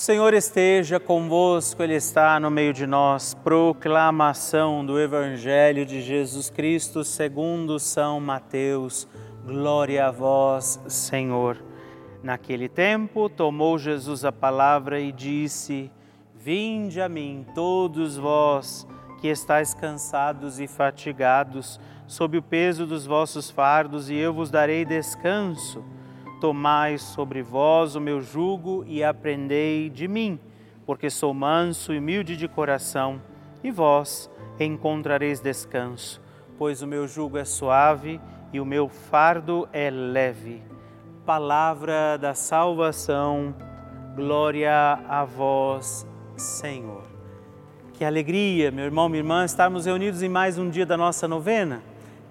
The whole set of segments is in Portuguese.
Senhor esteja convosco, Ele está no meio de nós. Proclamação do Evangelho de Jesus Cristo segundo São Mateus. Glória a vós, Senhor. Naquele tempo, tomou Jesus a palavra e disse: Vinde a mim, todos vós que estáis cansados e fatigados, sob o peso dos vossos fardos, e eu vos darei descanso. Tomai sobre vós o meu jugo e aprendei de mim, porque sou manso e humilde de coração, e vós encontrareis descanso, pois o meu jugo é suave e o meu fardo é leve. Palavra da salvação, glória a vós, Senhor. Que alegria, meu irmão, minha irmã, estarmos reunidos em mais um dia da nossa novena,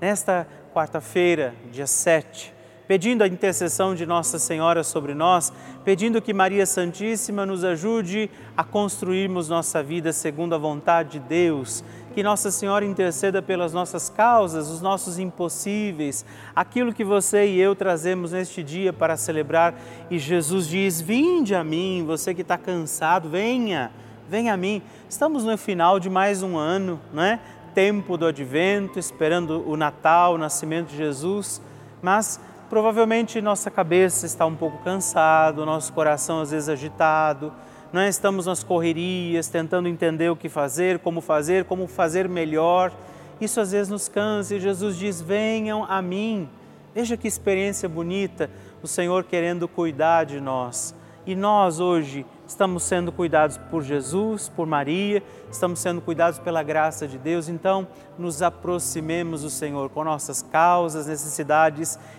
nesta quarta-feira, dia 7 pedindo a intercessão de Nossa Senhora sobre nós, pedindo que Maria Santíssima nos ajude a construirmos nossa vida segundo a vontade de Deus, que Nossa Senhora interceda pelas nossas causas, os nossos impossíveis, aquilo que você e eu trazemos neste dia para celebrar. E Jesus diz: Vinde a mim, você que está cansado, venha, venha a mim. Estamos no final de mais um ano, não é? Tempo do advento, esperando o Natal, o nascimento de Jesus, mas Provavelmente nossa cabeça está um pouco cansado, nosso coração às vezes agitado, é? estamos nas correrias, tentando entender o que fazer, como fazer, como fazer melhor. Isso às vezes nos cansa e Jesus diz: Venham a mim. Veja que experiência bonita, o Senhor querendo cuidar de nós. E nós hoje estamos sendo cuidados por Jesus, por Maria, estamos sendo cuidados pela graça de Deus. Então, nos aproximemos do Senhor com nossas causas, necessidades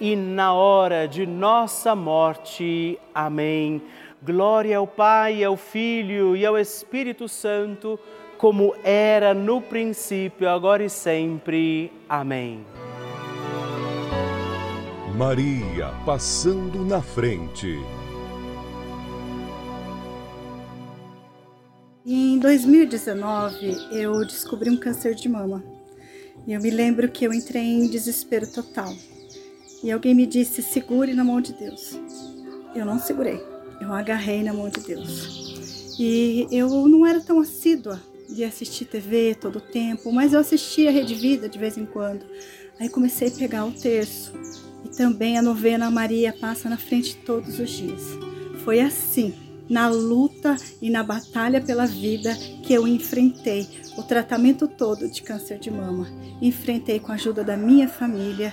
e na hora de nossa morte. Amém. Glória ao Pai, ao Filho e ao Espírito Santo, como era no princípio, agora e sempre. Amém. Maria passando na frente. Em 2019, eu descobri um câncer de mama. E eu me lembro que eu entrei em desespero total. E alguém me disse: segure na mão de Deus. Eu não segurei, eu agarrei na mão de Deus. E eu não era tão assídua de assistir TV todo o tempo, mas eu assistia Rede Vida de vez em quando. Aí comecei a pegar o terço e também a novena Maria passa na frente todos os dias. Foi assim na luta e na batalha pela vida que eu enfrentei o tratamento todo de câncer de mama. Enfrentei com a ajuda da minha família,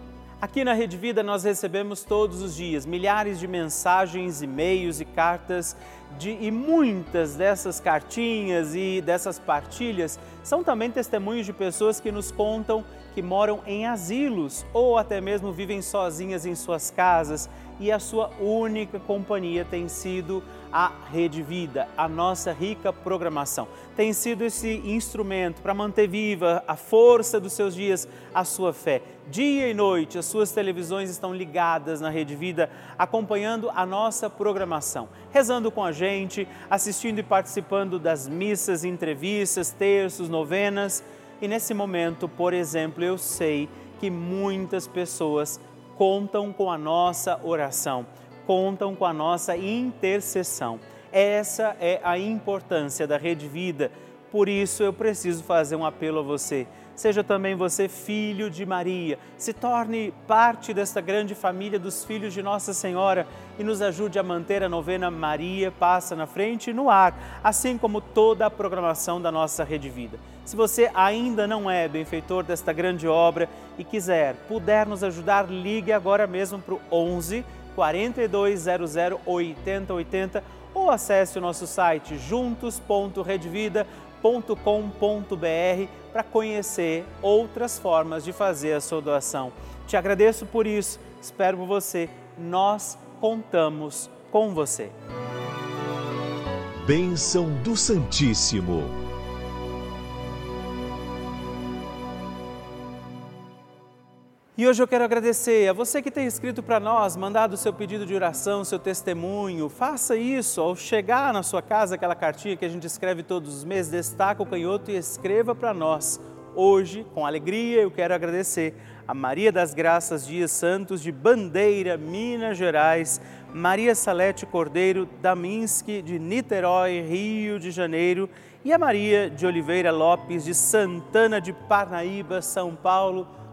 Aqui na Rede Vida nós recebemos todos os dias milhares de mensagens, e-mails e cartas de, e muitas dessas cartinhas e dessas partilhas são também testemunhos de pessoas que nos contam que moram em asilos ou até mesmo vivem sozinhas em suas casas e a sua única companhia tem sido a Rede Vida, a nossa rica programação. Tem sido esse instrumento para manter viva a força dos seus dias, a sua fé. Dia e noite, as suas televisões estão ligadas na Rede Vida, acompanhando a nossa programação, rezando com a gente, assistindo e participando das missas, entrevistas, terços, novenas. E nesse momento, por exemplo, eu sei que muitas pessoas contam com a nossa oração contam com a nossa intercessão. Essa é a importância da Rede Vida. Por isso eu preciso fazer um apelo a você. Seja também você filho de Maria, se torne parte desta grande família dos filhos de Nossa Senhora e nos ajude a manter a novena Maria Passa na Frente no ar, assim como toda a programação da nossa Rede Vida. Se você ainda não é benfeitor desta grande obra e quiser, puder nos ajudar, ligue agora mesmo para o 11 4200 8080 ou acesse o nosso site juntos.redvida.com.br para conhecer outras formas de fazer a sua doação. Te agradeço por isso, espero por você. Nós contamos com você. Bênção do Santíssimo. E hoje eu quero agradecer a você que tem escrito para nós, mandado o seu pedido de oração, seu testemunho. Faça isso ao chegar na sua casa aquela cartinha que a gente escreve todos os meses, destaca o canhoto e escreva para nós. Hoje, com alegria, eu quero agradecer a Maria das Graças Dias Santos de Bandeira, Minas Gerais, Maria Salete Cordeiro Daminski de Niterói, Rio de Janeiro e a Maria de Oliveira Lopes de Santana de Parnaíba, São Paulo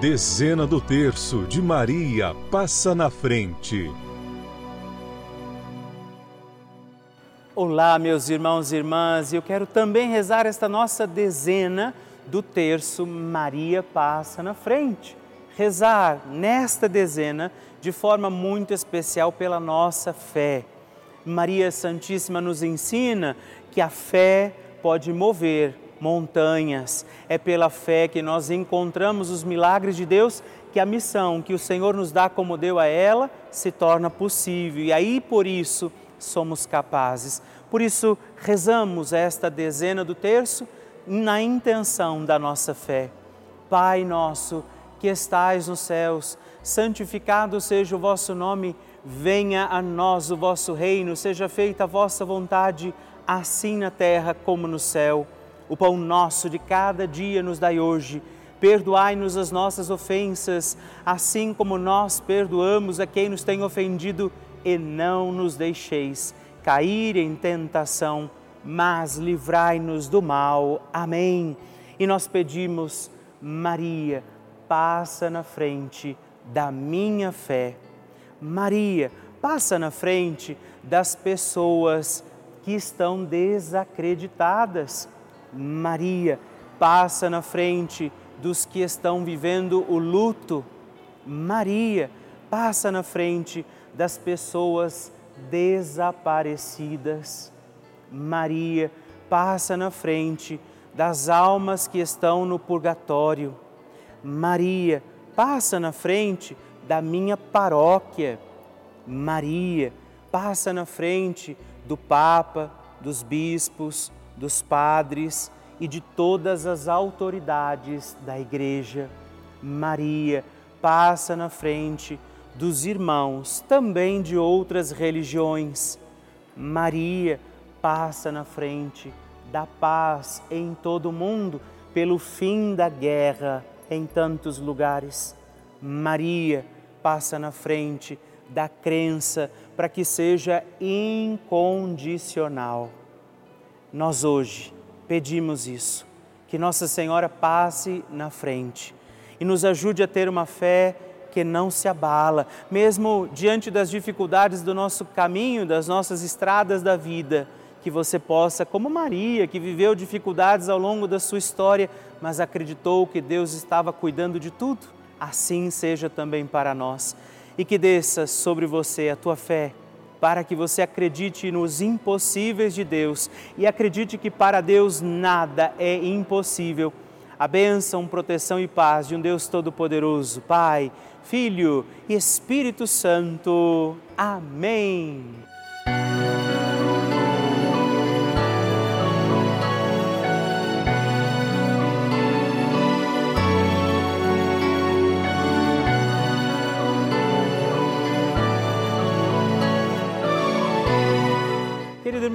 Dezena do terço de Maria passa na frente. Olá, meus irmãos e irmãs, eu quero também rezar esta nossa dezena do terço Maria passa na frente. Rezar nesta dezena de forma muito especial pela nossa fé. Maria Santíssima nos ensina que a fé pode mover montanhas. É pela fé que nós encontramos os milagres de Deus que a missão que o Senhor nos dá como deu a ela se torna possível. E aí por isso somos capazes. Por isso rezamos esta dezena do terço na intenção da nossa fé. Pai nosso, que estais nos céus, santificado seja o vosso nome, venha a nós o vosso reino, seja feita a vossa vontade, assim na terra como no céu. O pão nosso de cada dia nos dai hoje. Perdoai-nos as nossas ofensas, assim como nós perdoamos a quem nos tem ofendido, e não nos deixeis cair em tentação, mas livrai-nos do mal. Amém. E nós pedimos, Maria, passa na frente da minha fé. Maria, passa na frente das pessoas que estão desacreditadas. Maria, passa na frente dos que estão vivendo o luto. Maria, passa na frente das pessoas desaparecidas. Maria, passa na frente das almas que estão no purgatório. Maria, passa na frente da minha paróquia. Maria, passa na frente do Papa, dos bispos, dos padres e de todas as autoridades da Igreja. Maria, passa na frente dos irmãos, também de outras religiões. Maria, passa na frente da paz em todo o mundo, pelo fim da guerra em tantos lugares. Maria passa na frente da crença para que seja incondicional. Nós hoje pedimos isso, que Nossa Senhora passe na frente e nos ajude a ter uma fé que não se abala, mesmo diante das dificuldades do nosso caminho, das nossas estradas da vida que você possa, como Maria, que viveu dificuldades ao longo da sua história, mas acreditou que Deus estava cuidando de tudo, assim seja também para nós. E que desça sobre você a tua fé, para que você acredite nos impossíveis de Deus e acredite que para Deus nada é impossível. A bênção, proteção e paz de um Deus Todo-Poderoso, Pai, Filho e Espírito Santo. Amém.